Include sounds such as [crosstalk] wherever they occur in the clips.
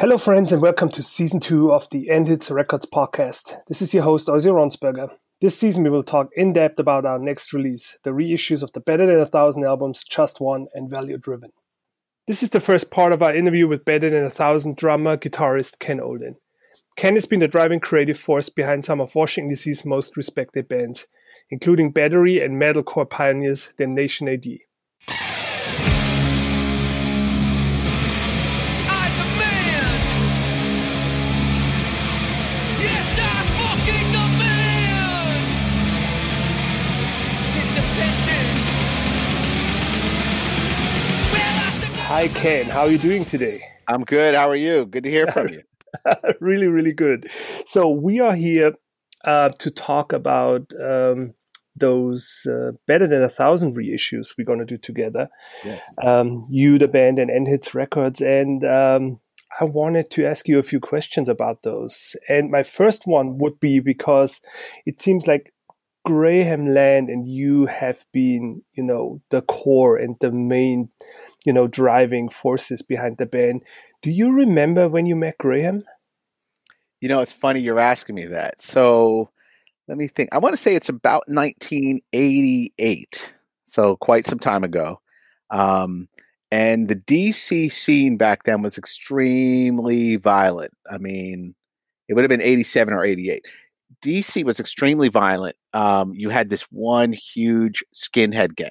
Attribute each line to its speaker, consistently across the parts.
Speaker 1: Hello, friends, and welcome to season two of the End Hits Records podcast. This is your host, Ozzy Ronsberger. This season, we will talk in depth about our next release, the reissues of the Better Than a Thousand albums Just One and Value Driven. This is the first part of our interview with Better Than a Thousand drummer guitarist Ken Olden. Ken has been the driving creative force behind some of Washington DC's most respected bands, including battery and metalcore pioneers Damnation AD. Hi, Ken. How are you doing today?
Speaker 2: I'm good. How are you? Good to hear from you. [laughs]
Speaker 1: really, really good. So, we are here uh, to talk about um, those uh, better than a thousand reissues we're going to do together. Yeah. Um, you, the band, and End Hits Records. And um, I wanted to ask you a few questions about those. And my first one would be because it seems like Graham Land and you have been, you know, the core and the main you know, driving forces behind the band. Do you remember when you met Graham?
Speaker 2: You know, it's funny you're asking me that. So let me think. I want to say it's about 1988, so quite some time ago. Um, and the DC scene back then was extremely violent. I mean, it would have been 87 or 88. DC was extremely violent. Um, you had this one huge skinhead gang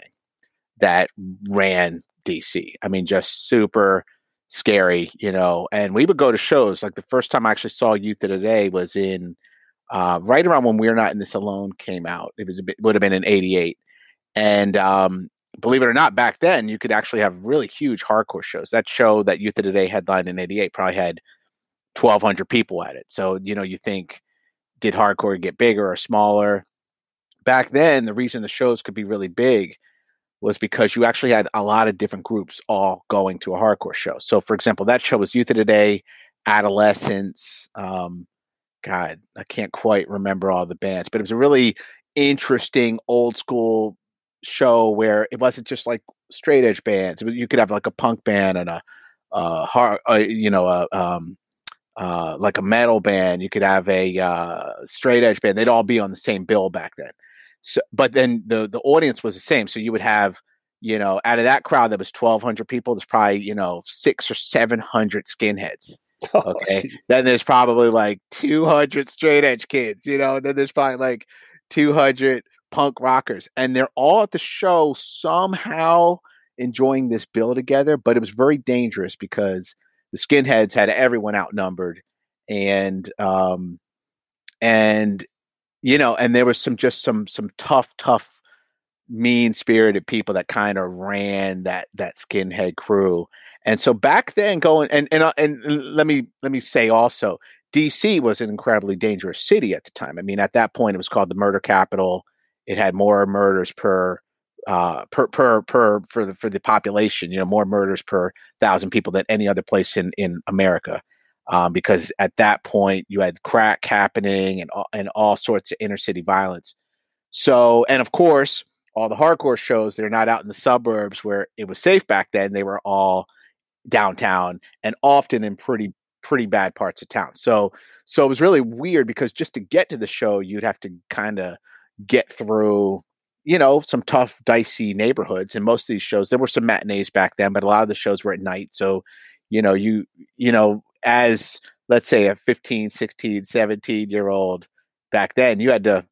Speaker 2: that ran DC. I mean, just super scary, you know. And we would go to shows. Like the first time I actually saw Youth of Today was in uh, right around when We're Not in This Alone came out. It was bit, would have been in '88, and um, believe it or not, back then you could actually have really huge hardcore shows. That show that Youth of Today headlined in '88 probably had 1,200 people at it. So you know, you think did hardcore get bigger or smaller? Back then, the reason the shows could be really big was because you actually had a lot of different groups all going to a hardcore show. So, for example, that show was Youth of Today, Adolescents. Um, God, I can't quite remember all the bands, but it was a really interesting old school show where it wasn't just like straight edge bands. You could have like a punk band and a, a hard, uh, you know, a, um, uh, like a metal band. You could have a uh, straight edge band. They'd all be on the same bill back then. So, but then the the audience was the same. So you would have, you know, out of that crowd that was twelve hundred people, there's probably you know six or seven hundred skinheads. [laughs] Oh, okay, geez. then there's probably like two hundred straight edge kids. You know, and then there's probably like two hundred punk rockers, and they're all at the show somehow enjoying this bill together. But it was very dangerous because the skinheads had everyone outnumbered, and um, and you know, and there was some just some some tough, tough, mean spirited people that kind of ran that that skinhead crew. And so back then, going and and uh, and let me let me say also, DC was an incredibly dangerous city at the time. I mean, at that point, it was called the murder capital. It had more murders per uh, per per per for the for the population. You know, more murders per thousand people than any other place in in America um, because at that point you had crack happening and and all sorts of inner city violence. So, and of course, all the hardcore shows they're not out in the suburbs where it was safe back then. They were all downtown and often in pretty pretty bad parts of town. So, so it was really weird because just to get to the show, you'd have to kind of get through you know, some tough, dicey neighborhoods. And most of these shows, there were some matinees back then, but a lot of the shows were at night. So, you know, you, you know, as let's say a 15 16 17 year old back then you had to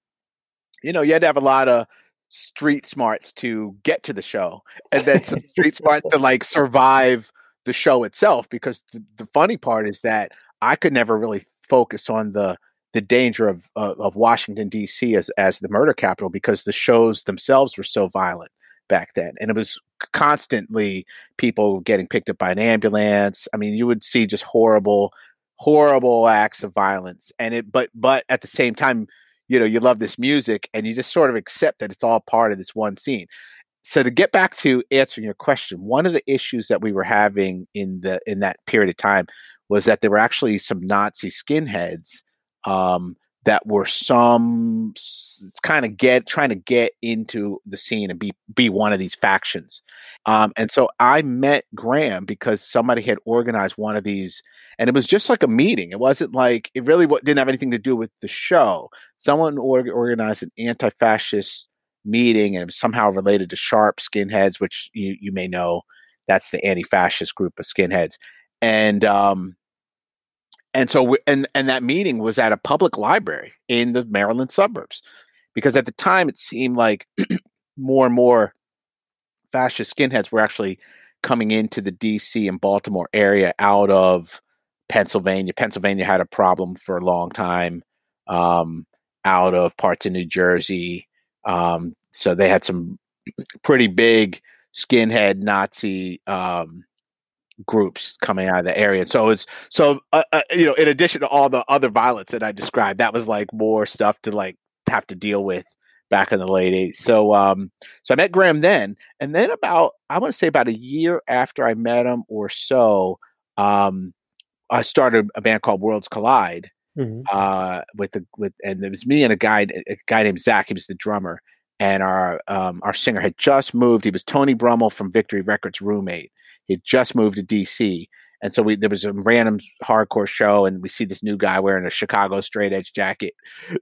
Speaker 2: you know you had to have a lot of street smarts to get to the show and then some street smarts to like survive the show itself because the, the, funny part is that i could never really focus on the the danger of uh, of washington dc as as the murder capital because the shows themselves were so violent back then and it was constantly people getting picked up by an ambulance. I mean, you would see just horrible, horrible acts of violence. And it, but, but at the same time, you know, you love this music and you just sort of accept that it's all part of this one scene. So to get back to answering your question, one of the issues that we were having in the in that period of time was that there were actually some Nazi skinheads um, that were some kind of get trying to get into the scene and be be one of these factions. Um, and so I met Graham because somebody had organized one of these, and it was just like a meeting. It wasn't like it really didn't have anything to do with the show. Someone organized an anti-fascist meeting, and it was somehow related to Sharp Skinheads, which you you may know. That's the anti-fascist group of skinheads, and um, and so we, and and that meeting was at a public library in the Maryland suburbs because at the time it seemed like [clears throat] more and more fascist skinheads were actually coming into the DC and Baltimore area out of Pennsylvania. Pennsylvania had a problem for a long time um, out of parts of New Jersey. Um, so they had some [clears throat] pretty big skinhead Nazi um, groups coming out of the area. So it's so uh, uh, you know, in addition to all the other violence that I described, that was like more stuff to like have to deal with back in the late 80s. So um so I met Graham then and then about I want to say about a year after I met him or so um I started a band called Worlds Collide. Mm-hmm. Uh, with the with and it was me and a guy a guy named Zach. He was the drummer, and our um, our singer had just moved. He was Tony Brummel from Victory Records' roommate, he just moved to DC. And so we there was a random hardcore show, and we see this new guy wearing a Chicago straight edge jacket.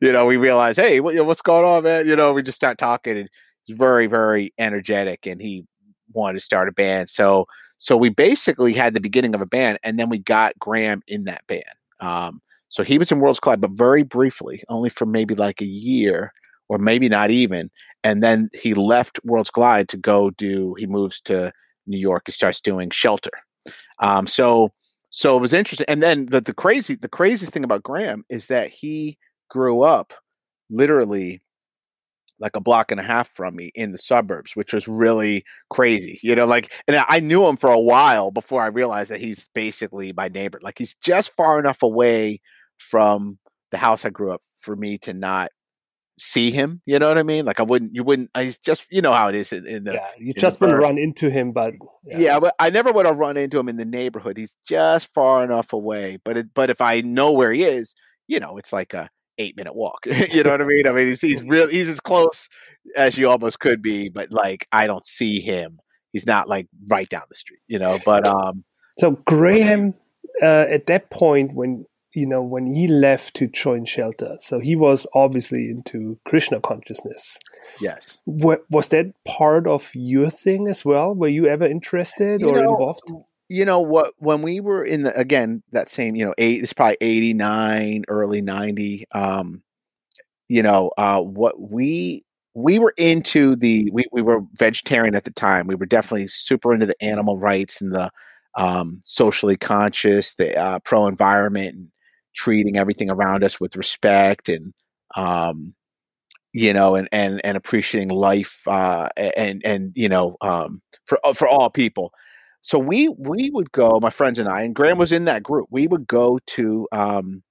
Speaker 2: You know, we realize, hey, what, what's going on, man? You know, we just start talking, and he's very, very energetic, and he wanted to start a band. So, so we basically had the beginning of a band, and then we got Graham in that band. Um, so he was in Worlds Collide, but very briefly, only for maybe like a year, or maybe not even. And then he left Worlds Collide to go do. He moves to New York, starts doing Shelter. Um, so so it was interesting. And then the, the crazy the craziest thing about Graham is that he grew up literally like a block and a half from me in the suburbs, which was really crazy. You know, like, and I knew him for a while before I realized that he's basically my neighbor. Like, he's just far enough away from the house I grew up for me to not see him. You know what I mean? Like I wouldn't, you wouldn't. I just, you know how it is in, in the.
Speaker 1: Yeah, you just wouldn't run into him, but
Speaker 2: yeah. yeah. but I never would have run into him in the neighborhood. He's just far enough away. But it, but if I know where he is, you know, it's like a eight minute walk. [laughs] you know what I mean? I mean, he's he's [laughs] real. He's as close as you almost could be, but like I don't see him. He's not like right down the street, you know. But um.
Speaker 1: So Graham, uh, at that point when you know, when he left to join Shelter. So he was obviously into Krishna consciousness.
Speaker 2: Yes.
Speaker 1: What, was that part of your thing as well? Were you ever interested you or know, involved?
Speaker 2: You know what? When we were in the again that same you know eight, it's probably eighty nine, early ninety. Um, you know, uh, what we we were into the we we were vegetarian at the time. We were definitely super into the animal rights and the um, socially conscious, the uh, pro environment, and treating everything around us with respect and um, you know and and and appreciating life uh, and and you know um, for uh, for all people. So we we would go my friends and i and graham was in that group we would go to um,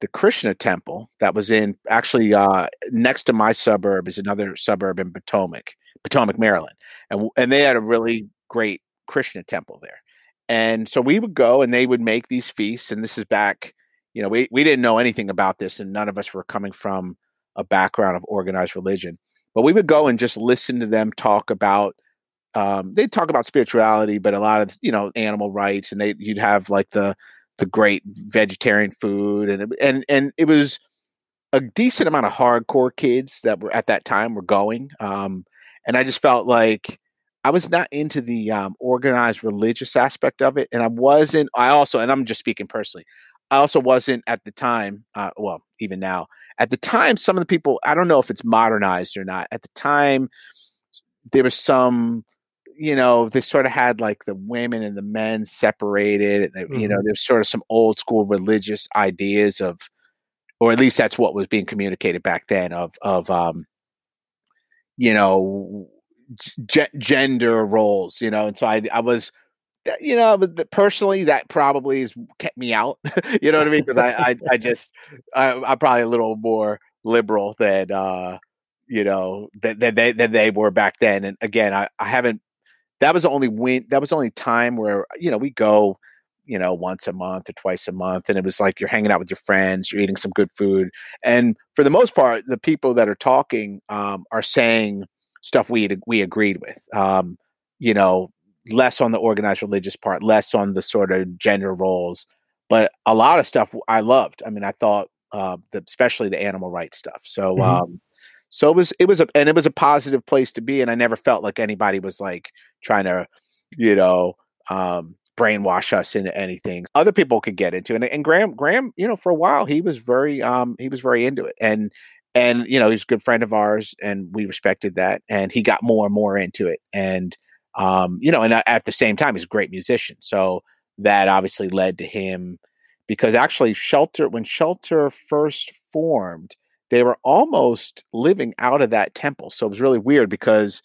Speaker 2: the krishna temple that was in actually uh, next to my suburb is another suburb in potomac potomac maryland and and they had a really great krishna temple there. And so we would go and they would make these feasts and this is back you know, we, we didn't know anything about this, and none of us were coming from a background of organized religion. But we would go and just listen to them talk about. Um, they'd talk about spirituality, but a lot of you know animal rights, and they you'd have like the the great vegetarian food, and and and it was a decent amount of hardcore kids that were at that time were going. Um, and I just felt like I was not into the um, organized religious aspect of it, and I wasn't. I also, and I'm just speaking personally, I also wasn't at the time, uh, well, even now, at the time, some of the people, I don't know if it's modernized or not. At the time, there was some, you know, they sort of had like the women and the men separated. And, mm-hmm. You know, mm-hmm. there's sort of some old school religious ideas of, or at least that's what was being communicated back then of, of, um, you know, g- gender roles, you know, and so I, I was you know, but personally, that probably has kept me out. [laughs] you know what I mean? Because I, I, I, just, I, am probably a little more liberal than, uh, you know, than, than they than they were back then. And again, I, I haven't. That was the only win. That was the only time where you know we go. you know, once a month or twice a month. And it was like you're hanging out with your friends, you're eating some good food. And for the most part, the people that are talking um, are saying stuff we we agreed with. Um, you know, less on the organized religious part, less on the sort of gender roles, but a lot of stuff I loved. I mean, I thought, uh, the, especially the animal rights stuff. So, mm-hmm. um, so it was, it was a, and it was a positive place to be. And I never felt like anybody was like trying to, you know, um, brainwash us into anything other people could get into. And, and Graham, Graham, you know, for a while he was very, um, he was very into it. And, and you know, he's a good friend of ours, and we respected that. And he got more and more into it. And um, you know, and at the same time, he's a great musician. So that obviously led to him because actually, Shelter when Shelter first formed, they were almost living out of that temple. So it was really weird because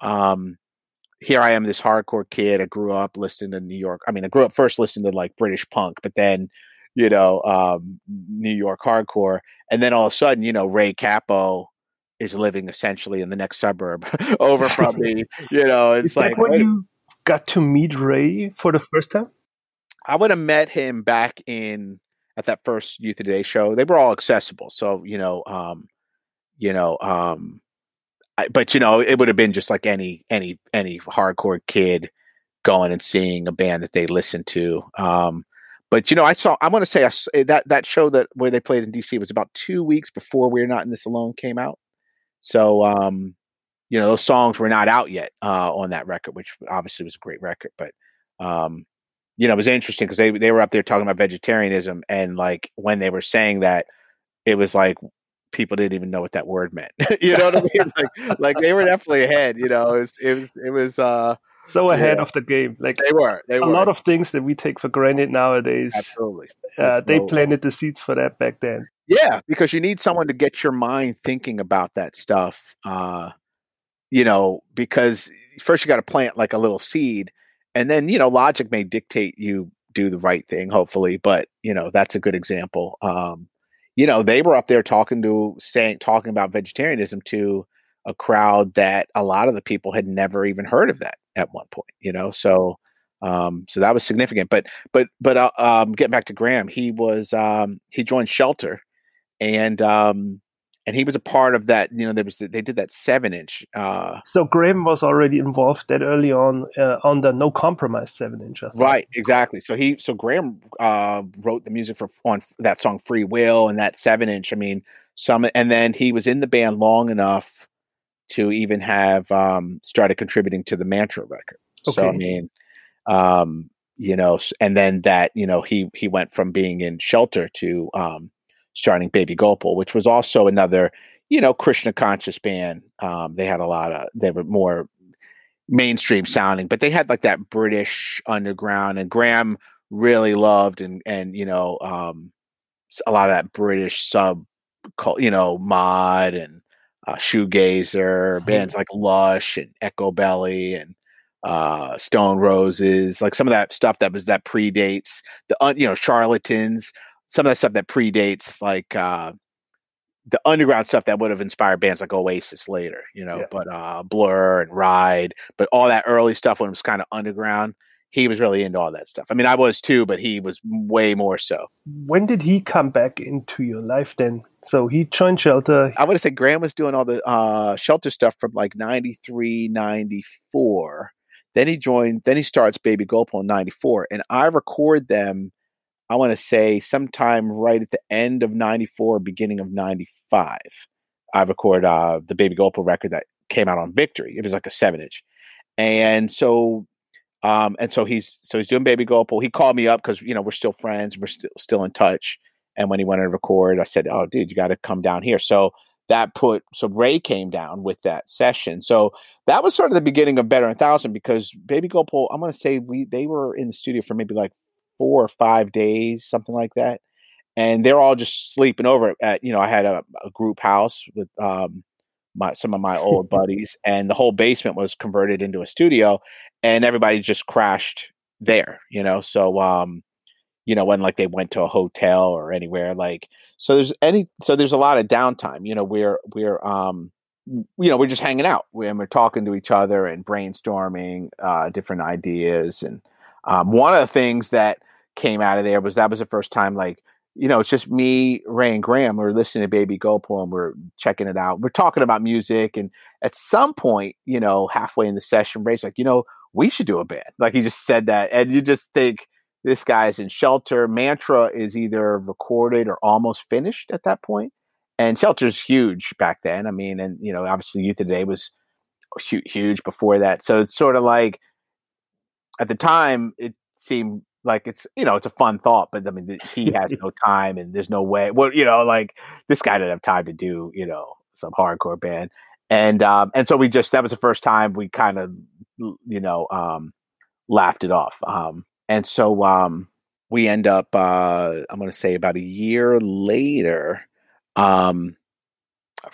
Speaker 2: um, here I am, this hardcore kid. I grew up listening to New York. I mean, I grew up first listening to like British punk, but then, you know, um, New York hardcore. And then all of a sudden, you know, Ray Cappo is living essentially in the next suburb [laughs] over from me. You know, [laughs] it's
Speaker 1: is
Speaker 2: like
Speaker 1: when you got to meet Ray for the first time.
Speaker 2: I would have met him back in at that first Youth Today show. They were all accessible, so you know, um, you know, um, I, but you know, it would have been just like any any any hardcore kid going and seeing a band that they listened to. Um, but you know, I saw. I want to say I, that that show that where they played in DC was about two weeks before "We're Not in This Alone" came out. So, um, you know, those songs were not out yet uh, on that record, which obviously was a great record. But, um, you know, it was interesting because they they were up there talking about vegetarianism, and like when they were saying that, it was like people didn't even know what that word meant. [laughs] you know what I mean? Like, like they were definitely ahead. You know, it was it was it was. Uh,
Speaker 1: so ahead yeah. of the game. Like
Speaker 2: they were, they
Speaker 1: a
Speaker 2: were.
Speaker 1: lot of things that we take for granted nowadays.
Speaker 2: Absolutely,
Speaker 1: uh, they planted the seeds for that back then.
Speaker 2: Yeah, because you need someone to get your mind thinking about that stuff. Uh, you know, because first you got to plant like a little seed, and then you know, logic may dictate you do the right thing, hopefully. But you know, that's a good example. Um, you know, they were up there talking to saying talking about vegetarianism to a crowd that a lot of the people had never even heard of that at one point. You know, so um, so that was significant. But but but uh, um, getting back to Graham, he was um, he joined Shelter and um, and he was a part of that. You know, there was they did that seven inch. Uh,
Speaker 1: so Graham was already involved that early on uh, on the No Compromise seven inch.
Speaker 2: Right, exactly. So he so Graham uh, wrote the music for on that song Free Will and that seven inch. I mean, some and then he was in the band long enough to even have um, started contributing to the Mantra record. Okay. So I mean, um, you know, and then that you know he he went from being in Shelter to um, starting Baby Gopal, which was also another, you know, Krishna conscious band. Um, they had a lot of, they were more mainstream sounding, but they had like that British underground, and Graham really loved and and you know um, a lot of that British sub, you know, mod and uh, shoegazer bands like Lush and Echobelly and uh, Stone Roses, like some of that stuff that was that predates the you know charlatans some of that stuff that predates like uh, the underground stuff that would have inspired bands like Oasis later, you know, yeah. but uh, Blur and Ride, but all that early stuff when it was kind of underground, he was really into all that stuff. I mean, I was too, but he was way more so.
Speaker 1: When did he come back into your life then? So he joined Shelter.
Speaker 2: I would have said Graham was doing all the uh, Shelter stuff from like 93, 94. Then he joined, then he starts Baby Gopal in 94. And I record them I want to say sometime right at the end of 94, beginning of 95. I recorded uh, the Baby Gopal record that came out on Victory. It was like a seven inch. And so, um, and so he's, so he's doing Baby Gopal. He called me up because, you know, we're still friends. We're still, still in touch. And when he wanted to record, I said, Oh, dude, you got to come down here. So that put, so Ray came down with that session. So that was sort of the beginning of Better a Thousand because Baby Gopal, I'm going to say we, they were in the studio for maybe like four or five days, something like that. And they're all just sleeping over at, you know, I had a, a group house with um, my, some of my old [laughs] buddies, and the whole basement was converted into a studio, and everybody just crashed there, you know. So, um, you know, when like they went to a hotel or anywhere, like, so there's any, so there's a lot of downtime, you know, we're, we're, um, you know, we're just hanging out and we're talking to each other and brainstorming uh, different ideas. And um, one of the things that came out of there was that was the first time like you know, it's just me, Ray, and Graham. We're listening to Baby Gopal and we're checking it out. We're talking about music. And at some point, you know, halfway in the session, Ray's like, you know, we should do a band. Like he just said that. And you just think this guy's in shelter. Mantra is either recorded or almost finished at that. And shelter's huge back then. I mean, and, you know, obviously Youth Today was huge before that. So it's sort of like at the time, it seemed like it's you know it's a fun thought but i mean he [laughs] has no time and there's no way well you know like this guy didn't have time to do you know some hardcore band. And um and so we just that was the first time we kind of you know um laughed it off. Um and so um we end up uh i'm going to say about a year later um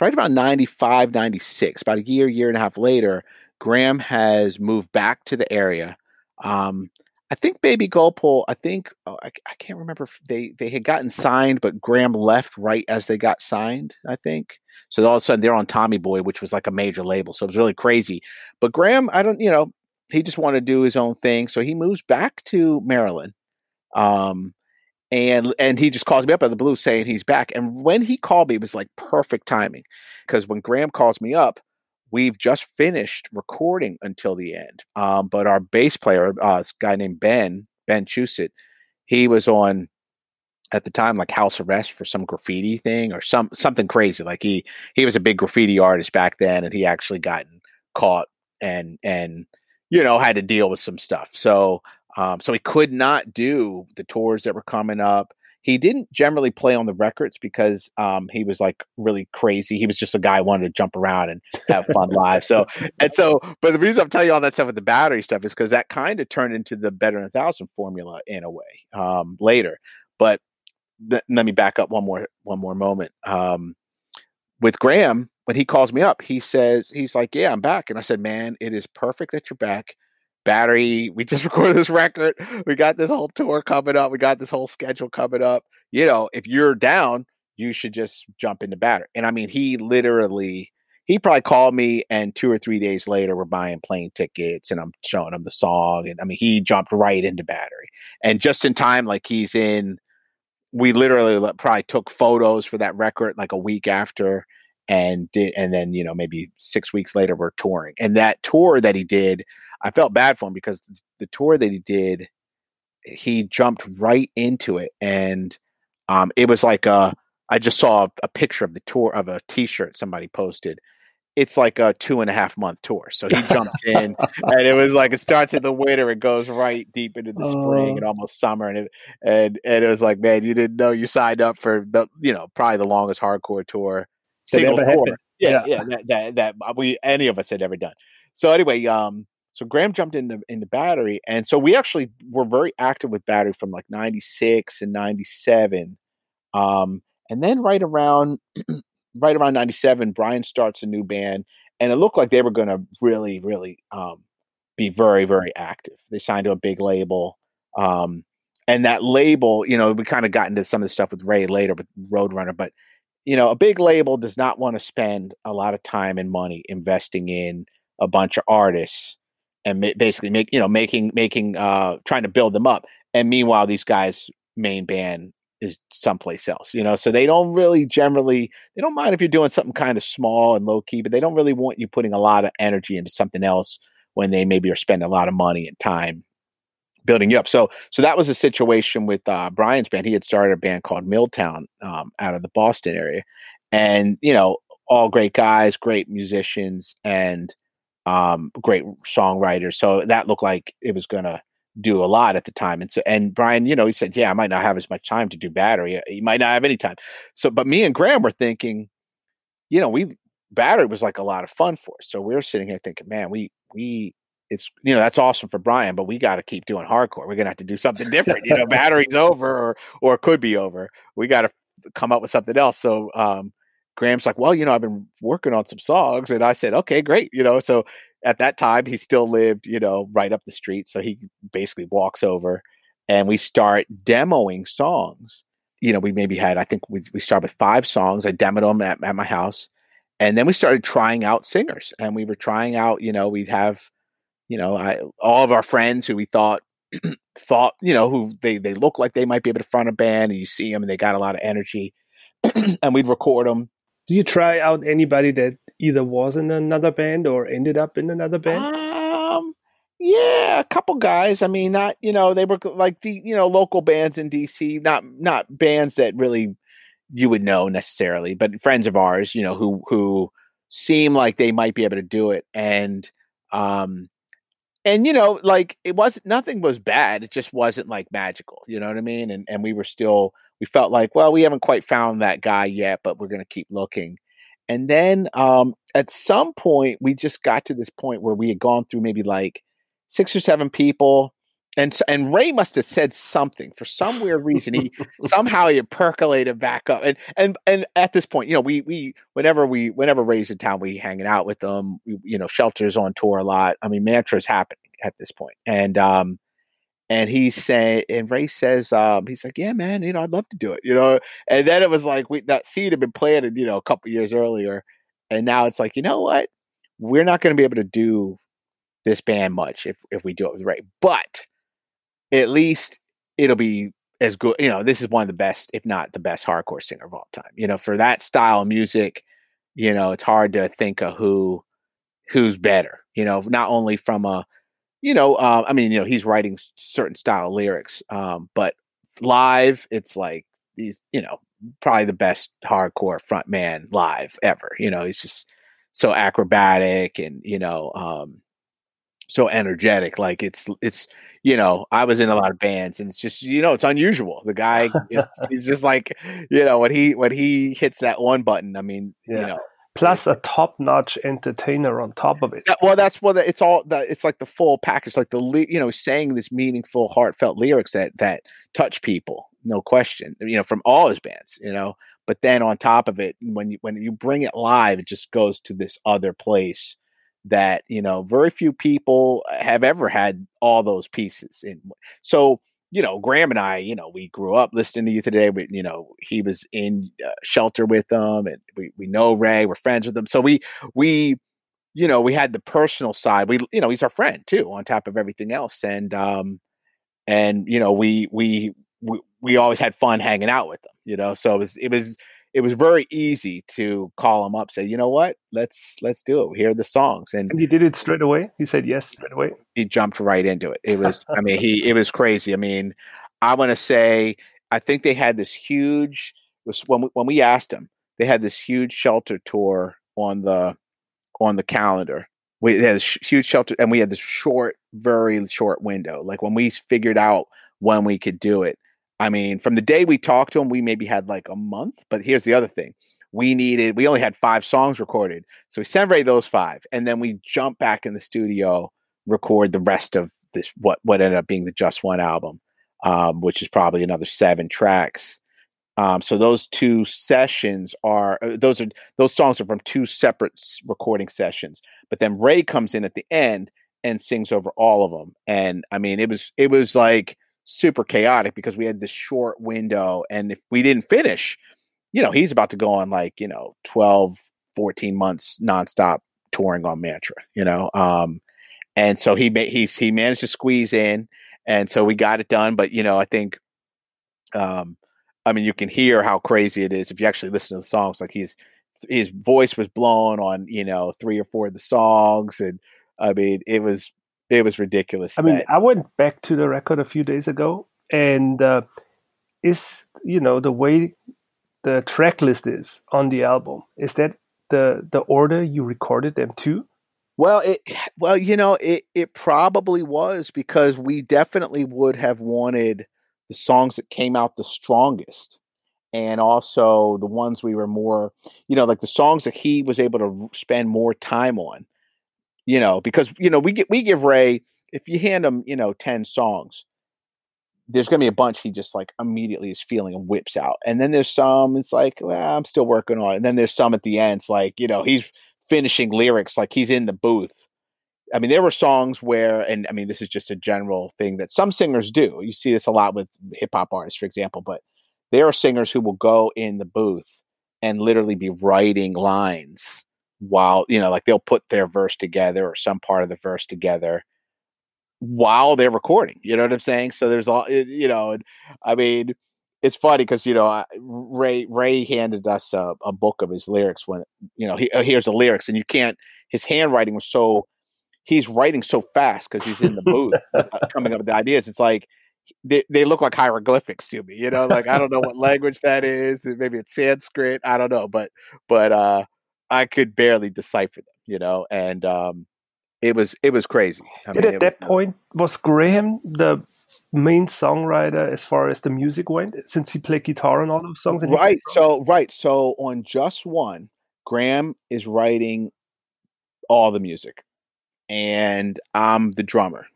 Speaker 2: right about 95 96 about a year year and a half later graham has moved back to the area um I think Baby Gopal, I think oh, I, I, can't remember if they they had gotten signed, but Graham left right as they got signed. I think so. All of a sudden, they're on Tommy Boy, which was like a major label, so it was really crazy. But Graham, I don't, you know, he just wanted to do his own thing, so he moves back to Maryland. Um, and and he just calls me up out of the blue saying he's back. And when he called me, it was like perfect timing because when Graham calls me up, we've just finished recording until the end. Um, but our bass player, uh, this guy named Ben, Ben Chusett, he was on at the time like house arrest for some graffiti thing or some something crazy. Like he he was a big graffiti artist back then, and he actually gotten caught and and you know had to deal with some stuff. So um, so he could not do the tours that were coming up. He didn't generally play on the records because um, he was like really crazy. He was just a guy who wanted to jump around and have fun live. So [laughs] and so, but the reason I'm telling you all that stuff with the battery stuff is because that kind of turned into the better than a thousand formula in a way um, later. But th- let me back up one more one more moment. Um, with Graham, when he calls me up, he says he's like, "Yeah, I'm back," and I said, "Man, it is perfect that you're back." Battery. We just [laughs] recorded this record. We got this whole tour coming up. We got this whole schedule coming up. You know, if you're down, you should just jump into battery. And I mean, he literally, he probably called me and two or three days later we're buying plane tickets and I'm showing him the song. And I mean, he jumped right into battery and just in time, like he's in, we literally probably took photos for that record like a week after and did, and then, you know, maybe six weeks later we're touring and that tour that he did, I felt bad for him because the tour that he did, he jumped right into it, and um, it was like a. I just saw a picture of the tour of a T-shirt somebody posted. It's like a two and a half month tour, so he jumped [laughs] in, and it was like it starts in the winter, it goes right deep into the spring and almost summer, and it and and it was like, man, you didn't know you signed up for the you know probably the longest hardcore tour single tour, yeah, yeah, yeah that, that that we any of us had ever done. So anyway, um, so Graham jumped in the in the battery, and so we actually were very active with battery from like '96 and '97, um, and then right around [clears throat] right around '97, Brian starts a new band, and it looked like they were going to really, really um, be very, very active. They signed to a big label, um, and that label, you know, we kind of got into some of the stuff with Ray later with Roadrunner, but you know, a big label does not want to spend a lot of time and money investing in a bunch of artists and ma- basically make you know making making uh trying to build them up. And meanwhile these guys main band is someplace else you know? So they don't really generally they don't mind if you're doing something kind of small and low key but they don't really want you putting a lot of energy into something else when they maybe are spending a lot of money and time building you up. So so that was a situation with uh, brian's band. He had started a band called Miltown um, out of the boston area. And you know all great guys great musicians and um, great songwriter. So that looked like it was going to do a lot at the time. And so, and Brian, you know, he said, yeah, I might not have as much time to do battery. He might not have any time. So, but me and Graham were thinking, you know, we, battery was like a lot of fun for us. So we were sitting here thinking, man, we, we, it's, you know, that's awesome for Brian, but we got to keep doing hardcore. We're going to have to do something different. you know, [laughs] battery's over or, or could be over. We got to come up with something else. So, um, Graham's like, well, you know, I've been working on some songs. And I said, okay, great. You know, so at that time he still lived, you know, right up the street. So he basically walks over and we start demoing songs. You know, we maybe had, I think we, we started with five songs. I demoed them at, at my house. And then we started trying out singers and we were trying out, you know, we'd have, you know, I, all of our friends who we thought [clears throat] thought, you know, who they they look like they might be able to front a band, and you see them and they got a lot of energy, [clears throat] and we'd record them.
Speaker 1: Do you try out anybody that either was in another band or ended up in another band?
Speaker 2: Um, yeah, a couple guys. I mean, not you know they were like the you know local bands in DC, not not bands that really you would know necessarily, but friends of ours, you know, who who seem like they might be able to do it, and um, and you know, like it wasn't nothing was bad. It just wasn't like magical. You know what I mean? And and we were still we felt like, well, we haven't quite found that guy yet, but we're gonna keep looking. And then um, at some point, we just got to this point where we had gone through maybe like six or seven people. And and Ray must have said something for some weird reason. He somehow he percolated back up. And and and at this point, you know, we we whenever we whenever Ray's in town, we hanging out with them. We, you know, shelters on tour a lot. I mean, Mantra's happening at this point. And um and he's saying and Ray says, um, he's like, Yeah, man, you know, I'd love to do it, you know. And then it was like we that seed had been planted, you know, a couple years earlier. And now it's like, you know what? We're not gonna be able to do this band much if if we do it with Ray. But at least it'll be as good. You know, this is one of the best, if not the best, hardcore singer of all time. You know, for that style of music, you know, it's hard to think of who who's better. You know, not only from a, you know, uh, I mean, you know, he's writing certain style lyrics, um, but live, it's like these, you know, probably the best hardcore front man live ever. You know, he's just so acrobatic and you know, um, so energetic. Like it's it's you know I was in a lot of bands and it's just you know it's unusual. The guy [laughs] is, he's just like you know when he when he hits that one button. I mean yeah. you know.
Speaker 1: Plus a top-notch entertainer on top of it.
Speaker 2: That, well, that's what it's all. The, it's like the full package, like the you know saying this meaningful, heartfelt lyrics that that touch people, no question. You know, from all his bands, you know. But then on top of it, when you when you bring it live, it just goes to this other place that you know very few people have ever had all those pieces and so you know graham and i you know we grew up listening to you today but you know he was in uh, shelter with them and we, we know ray we're friends with them so we we you know we had the personal side. We you know he's our friend too on top of everything else and um and you know we we we, we always had fun hanging out with them you know? So it was it was it was very easy to call him up, say, you know what, let's let's do it. Hear the songs, and,
Speaker 1: and he did it straight away. He said yes straight away.
Speaker 2: He jumped right into it. It was, I mean, he it was crazy. I mean, I want to say, I think they had this huge. Was when we, when we asked him, they had this huge shelter tour on the on the calendar. We had a huge shelter, and we had this short, very short window. Like when we figured out when we could do it, I mean, from the day we talked to him, we maybe had like a month. But here's the other thing. We needed, we only had five songs recorded. So we sent Ray those five. And then we jump back in the studio, record the rest of this, what, what ended up being the Just One album, um, which is probably another seven tracks. Um, so those two sessions are uh, those are those songs are from two separate recording sessions. But then Ray comes in at the end and sings over all of them. And I mean, it was it was like super chaotic because we had this short window and if we didn't finish you know he's about to go on like you know 12 14 months nonstop touring on mantra you know um and so he made he he managed to squeeze in and so we got it done but you know i think um i mean you can hear how crazy it is if you actually listen to the songs like he's his voice was blown on you know three or four of the songs and i mean it was it was ridiculous.
Speaker 1: I mean, I went back to the record a few days ago, and uh, is you know the way the track list is on the album is that the the order you recorded them to?
Speaker 2: Well, it well, you know, it it probably was because we definitely would have wanted the songs that came out the strongest and also the ones we were more, you know, like the songs that he was able to spend more time on you know, because you know we get we give Ray if you hand him you know ten songs, there's gonna be a bunch he just like immediately is feeling and whips out, and then there's some it's like well I'm still working on it, and then there's some at the end it's like you know he's finishing lyrics like he's in the booth. I mean, there were songs where, and I mean, this is just a general thing that some singers do. You see this a lot with hip hop artists, for example, but there are singers who will go in the booth and literally be writing lines while you know like they'll put their verse together or some part of the verse together while they're recording. You know what I'm saying? So there's all you know, and I mean, it's funny because you know Ray Ray handed us a, a, book of his lyrics when you know he, uh, here's the lyrics and you can't his handwriting was so he's writing so fast because he's in the booth uh, coming up with the ideas. It's like they, they look like hieroglyphics to me, you know, like I don't know what language that is. Maybe it's Sanskrit. I don't know, but but uh I could barely decipher them, you know, and um it was it was crazy.
Speaker 1: I mean, at that was, point was Graham the main songwriter as far as the music went, since he played guitar on all those songs?
Speaker 2: right. So right. So on just one, Graham is writing all the music, and I'm the drummer.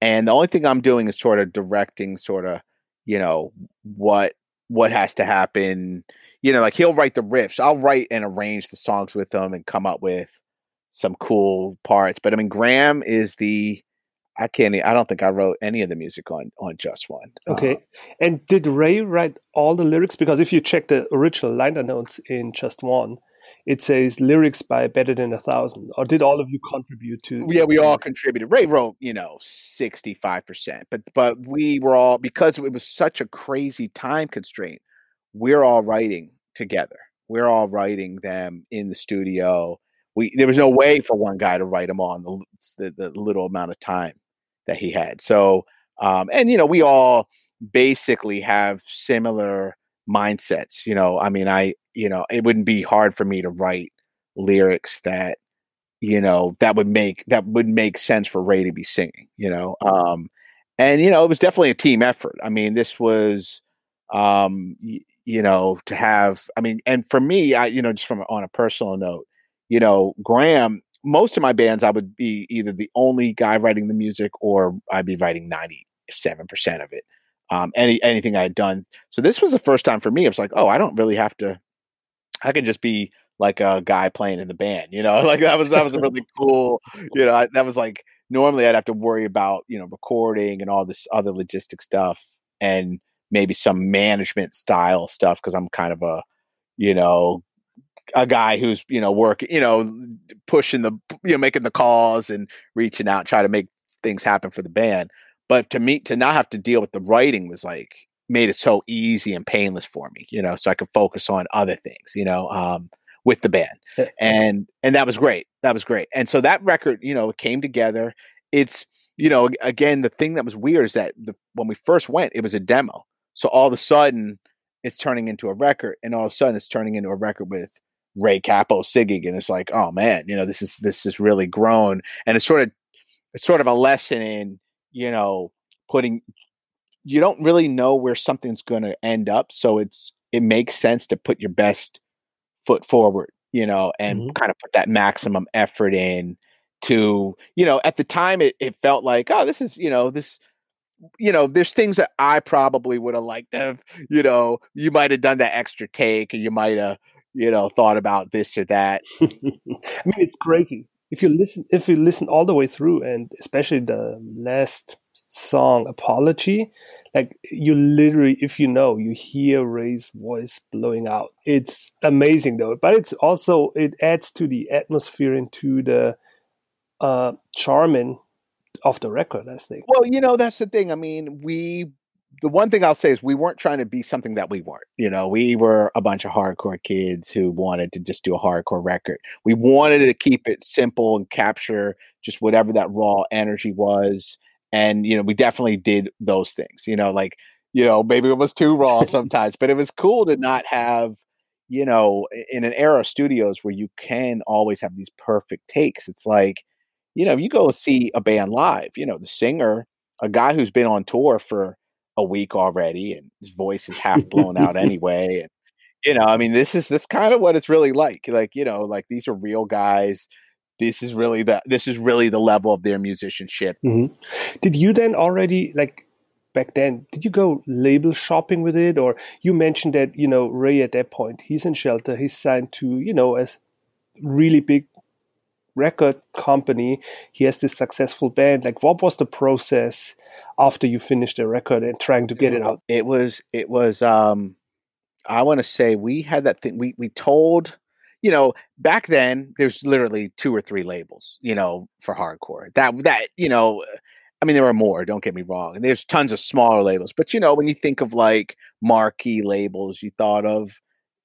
Speaker 2: And the only thing I'm doing is sort of directing, sort of, you know, what what has to happen. You know, like he'll write the riffs. I'll write and arrange the songs with him and come up with some cool parts. But I mean, Graham is the I can't. I don't think I wrote any of the music on on Just One.
Speaker 1: Okay. Uh, and did Ray write all the lyrics? Because if you check the original liner notes in Just One, it says lyrics by Better Than a Thousand. Or did all of you contribute to?
Speaker 2: Yeah, we all contributed. Ray wrote, you know, sixty five percent, but but we were all because it was such a crazy time constraint. We're all writing together. We're all writing them in the studio we there was no way for one guy to write them all in the, the, the little amount of time that he had. So, um, and you know, we all basically have similar mindsets. You know, I mean, I you know, it wouldn't be hard for me to write lyrics that you know that would make that would make sense for Ray to be singing. You know, um, and you know, it was definitely a team effort. I mean, this was um y- you know to have i mean and for me i you know just from on a personal note you know, Graham, most of my bands, I would be either the only guy writing the music or I'd be writing 97% of it. Um, any, anything I had done. So this was the first time for me. It was like, oh, I don't really have to, I can just be like a guy playing in the band, you know, [laughs] like that was, that was a really cool, you know, I, that was like, normally I'd have to worry about, you know, recording and all this other logistic stuff and maybe some management style stuff. Cause I'm kind of a, you know, a guy who's you know working you know pushing the you know making the calls and reaching out try to make things happen for the band. But to me to not have to deal with the writing was like made it so easy and painless for me you know so i could focus on other things you know um, with the band. And and that was great. That was great. And so that record you know came together. It's you know again the thing that was weird is that the, when we first went it was a demo so all of a sudden it's turning into a record and all of a sudden it's turning into a record with Ray Cappo singing, and it's like, oh man, you know, this is this is really grown, and it's sort of it's sort of a lesson in you know putting you don't really know where something's going to end up, so it's it makes sense to put your best foot forward, you know, and mm-hmm. kind of put that maximum effort in to you know at the time it, it felt like oh this is you know this you know, there's things that I probably would have liked to have, you know, you might have done that extra take or you might have, you know, thought about this or that. [laughs]
Speaker 1: I mean, it's crazy. If you listen, if you listen all the way through, and especially the last song, "Apology," like you literally, if you know, you hear Ray's voice blowing out. It's amazing though, but it's also it adds to the atmosphere and to the uh, charming of the record. I think.
Speaker 2: Well, you know, that's the thing. I mean, we the one thing I'll say is we weren't trying to be something that we weren't. You know, we were a bunch of hardcore kids who wanted to just do a hardcore record. We wanted to keep it simple and capture just whatever that raw energy was. And, you know, we definitely did those things. You know, like, you know, maybe it was too raw [laughs] sometimes, but it was cool to not have, you know, in an era of studios where you can always have these perfect takes. It's like, you know, you go see a band live, you know, the singer, a guy who's been on tour for a week already and his voice is half blown out [laughs] anyway and you know i mean this is this kind of what it's really like like you know like these are real guys. This is really the this is really the level of their musicianship.
Speaker 1: Mm-hmm. did you then already like back then did you go label shopping with it? Or you mentioned that you know ray at that point he's in shelter he's signed to you know as really big record company he has this successful band like what was the process after you finished the record and trying to get it out?
Speaker 2: It was it was um I want to say we had that thing we we told you know back then there's literally two or three labels you know for hardcore that that you know I mean, there are more. Don't get me wrong, and there's tons of smaller labels. But you know, when you think of like marquee labels, you thought of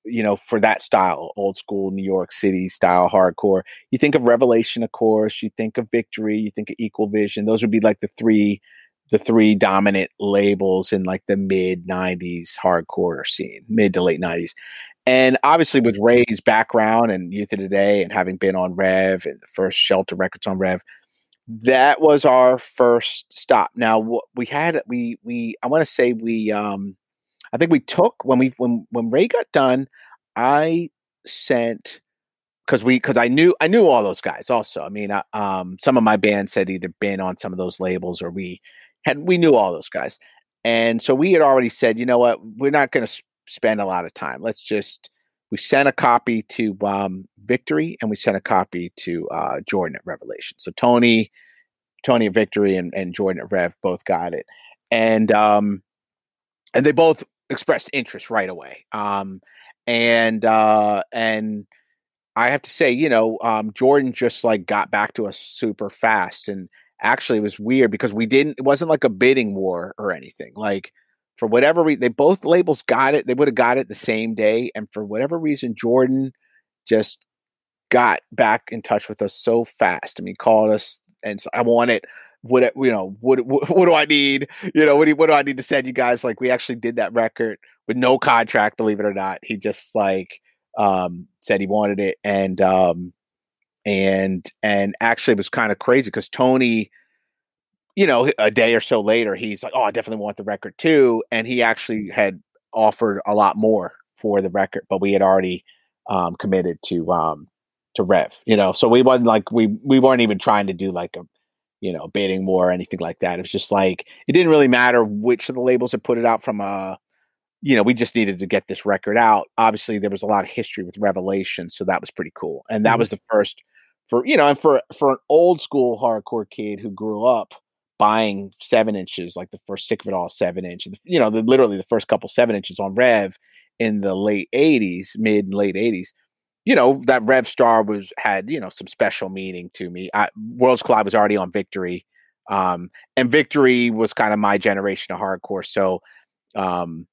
Speaker 2: you know for that style, old school New York City style hardcore. You think of Revelation, of course. You think of Victory. You think of Equal Vision. Those would be like the three the three dominant labels in like the mid 90s hardcore scene, mid to late 90s. And obviously, with Ray's background and Youth of Today and having been on Rev and the first Shelter Records on Rev, that was our first stop. Now what we had we we I want to say we um I think we took when we when when Ray got done, I sent because we because I knew I knew all those guys also. I mean, I, um, some of my bands had either been on some of those labels or we had we knew all those guys, and so we had already said, you know what, we're not going to spend a lot of time. Let's just we sent a copy to um, Victory and we sent a copy to uh, Jordan at Revelation. So Tony, Tony at Victory and, and Jordan at Rev both got it, and um, and they both expressed interest right away. Um, and uh, and I have to say, you know, um, Jordan just like got back to us super fast, and actually it was weird because we didn't. It wasn't like a bidding war or anything. Like for whatever reason, they both labels got it. They would have got it the same day, and for whatever reason, Jordan just got back in touch with us so fast. I mean, called us and so I want it. What you know? What, what, do I need? You know, what do what do I need to send you guys? Like, we actually did that record with no contract. Believe it or not, he just like um, said he wanted it, and um, and and actually it was kind of crazy because Tony you know, a day or so later, he's like, "Oh, I definitely want the record too," and he actually had offered a lot more for the record, but we had already um, committed to um, to Rev, you know, so we wasn't like we we weren't even trying to do like a you know baiting war or anything like that. It was just like it didn't really matter which of the labels had put it out from a uh, you know, we just needed to get this record out. Obviously, there was a lot of history with Revelation, so that was pretty cool. And that mm-hmm. was the first for you know, and for for an old school hardcore kid who grew up buying seven inches, like the first Sick of It All seven inch, you know, the, literally the first couple seven inches on Rev in the late '80s, mid late '80s. You know that Rev Star was had you know some special meaning to me. I, Worlds Collide was already on Victory, um, and Victory was kind of my generation of hardcore. So, um,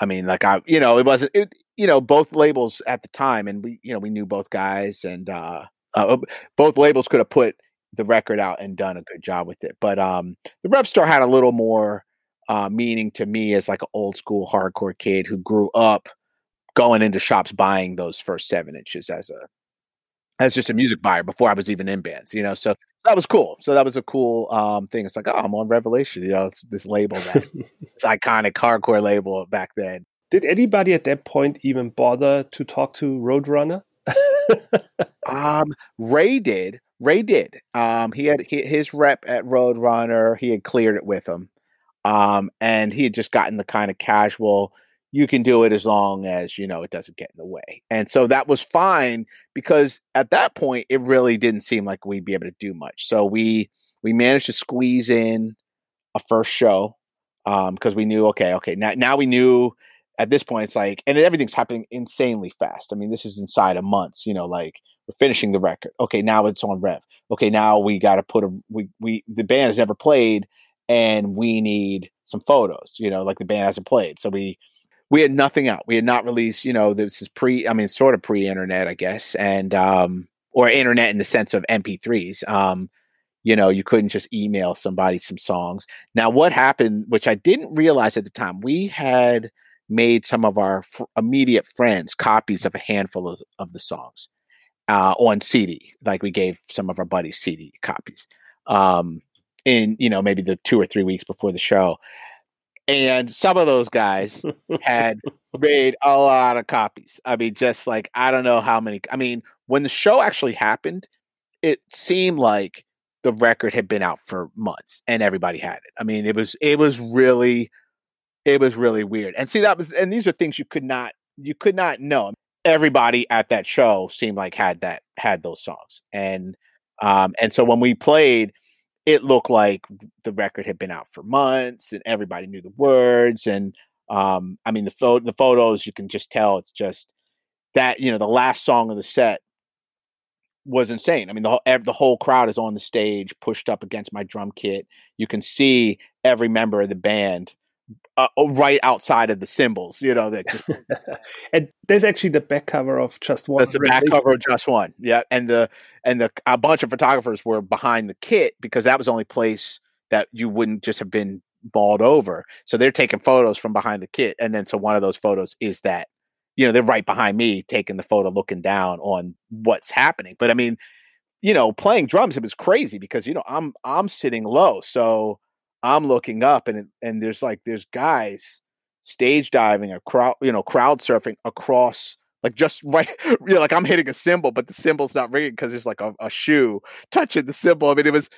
Speaker 2: I mean, like I, you know, it wasn't, it, you know, both labels at the time, and we, you know, we knew both guys, and uh, uh both labels could have put the record out and done a good job with it. But um, the Rev Star had a little more uh, meaning to me as like an old school hardcore kid who grew up going into shops buying those first seven inches as a as just a music buyer before I was even in bands, you know. So that was cool. So that was a cool um, thing. It's like, oh, I'm on Revelation, you know, it's this label that [laughs] this iconic hardcore label back then.
Speaker 1: Did anybody at that point even bother to talk to Roadrunner? [laughs]
Speaker 2: um, Ray did. Ray did. Um, he had his rep at Roadrunner. He had cleared it with him, um, and he had just gotten the kind of casual. You can do it as long as you know it doesn't get in the way, and so that was fine because at that point it really didn't seem like we'd be able to do much. So we we managed to squeeze in a first show because um, we knew okay, okay now now we knew at this point it's like and everything's happening insanely fast. I mean this is inside of months. You know like we're finishing the record. Okay, now it's on Rev. Okay, now we got to put a we we the band has never played, and we need some photos. You know, like the band hasn't played, so we we had nothing out. We had not released. You know, this is pre. I mean, sort of pre-internet, I guess, and um or internet in the sense of MP3s. Um, you know, you couldn't just email somebody some songs. Now, what happened, which I didn't realize at the time, we had made some of our f- immediate friends copies of a handful of, of the songs uh, on CD. Like we gave some of our buddies CD copies um, in, you know, maybe the two or three weeks before the show. And some of those guys had made a lot of copies. I mean, just like, I don't know how many. I mean, when the show actually happened, it seemed like the record had been out for months and everybody had it. I mean, it was, it was really, it was really weird. And see, that was, and these are things you could not, you could not know everybody at that show seemed like had that had those songs and um and so when we played it looked like the record had been out for months and everybody knew the words and um i mean the photo the photos you can just tell it's just that you know the last song of the set was insane. I mean, the whole the whole crowd is on the stage, pushed up against my drum kit. You can see every member of the band uh, oh, right outside of the cymbals, You know that. [laughs]
Speaker 1: and there's actually the back cover of Just One.
Speaker 2: That's the back cover of Just One. Yeah, and the and the a bunch of photographers were behind the kit because that was the only place that you wouldn't just have been balled over. So they're taking photos from behind the kit, and then so one of those photos is that you know they're right behind me taking the photo, looking down on what's happening. But I mean, you know, playing drums it was crazy because you know I'm I'm sitting low, so I'm looking up and and there's like there's guys stage diving a crowd you know crowd surfing across like just [laughs] right you know like i'm hitting a cymbal but the cymbal's not ringing because there's like a, a, shoe touching the cymbal. i mean it was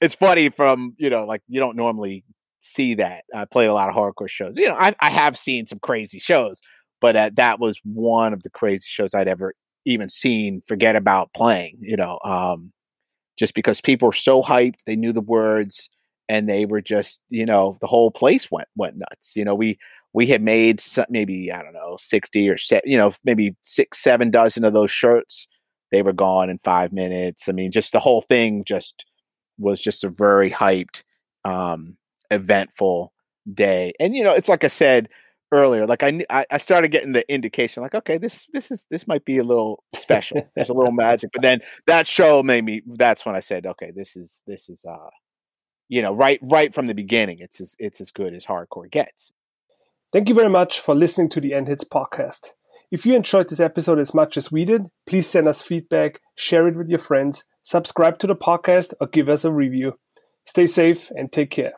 Speaker 2: it's funny from you know like you don't normally see that i played a lot of hardcore shows you know i, I have seen some crazy shows but uh, that was one of the crazy shows i'd ever even seen forget about playing you know um just because people were so hyped they knew the words and they were just you know the whole place went went nuts you know we we had made some, maybe i don't know 60 or se- you know maybe six seven dozen of those shirts. They were gone in five minutes. I mean just the whole thing just was just a very hyped um eventful day. And you know it's like i said earlier like i i started getting the indication like okay this this is this might be a little special. There's a little magic. But then that show made me that's when i said okay this is this is uh you know, right right from the beginning, it's as it's as good as hardcore gets.
Speaker 1: Thank you very much for listening to the End Hits podcast. If you enjoyed this episode as much as we did, please send us feedback, share it with your friends, subscribe to the podcast, or give us a review. Stay safe and take care.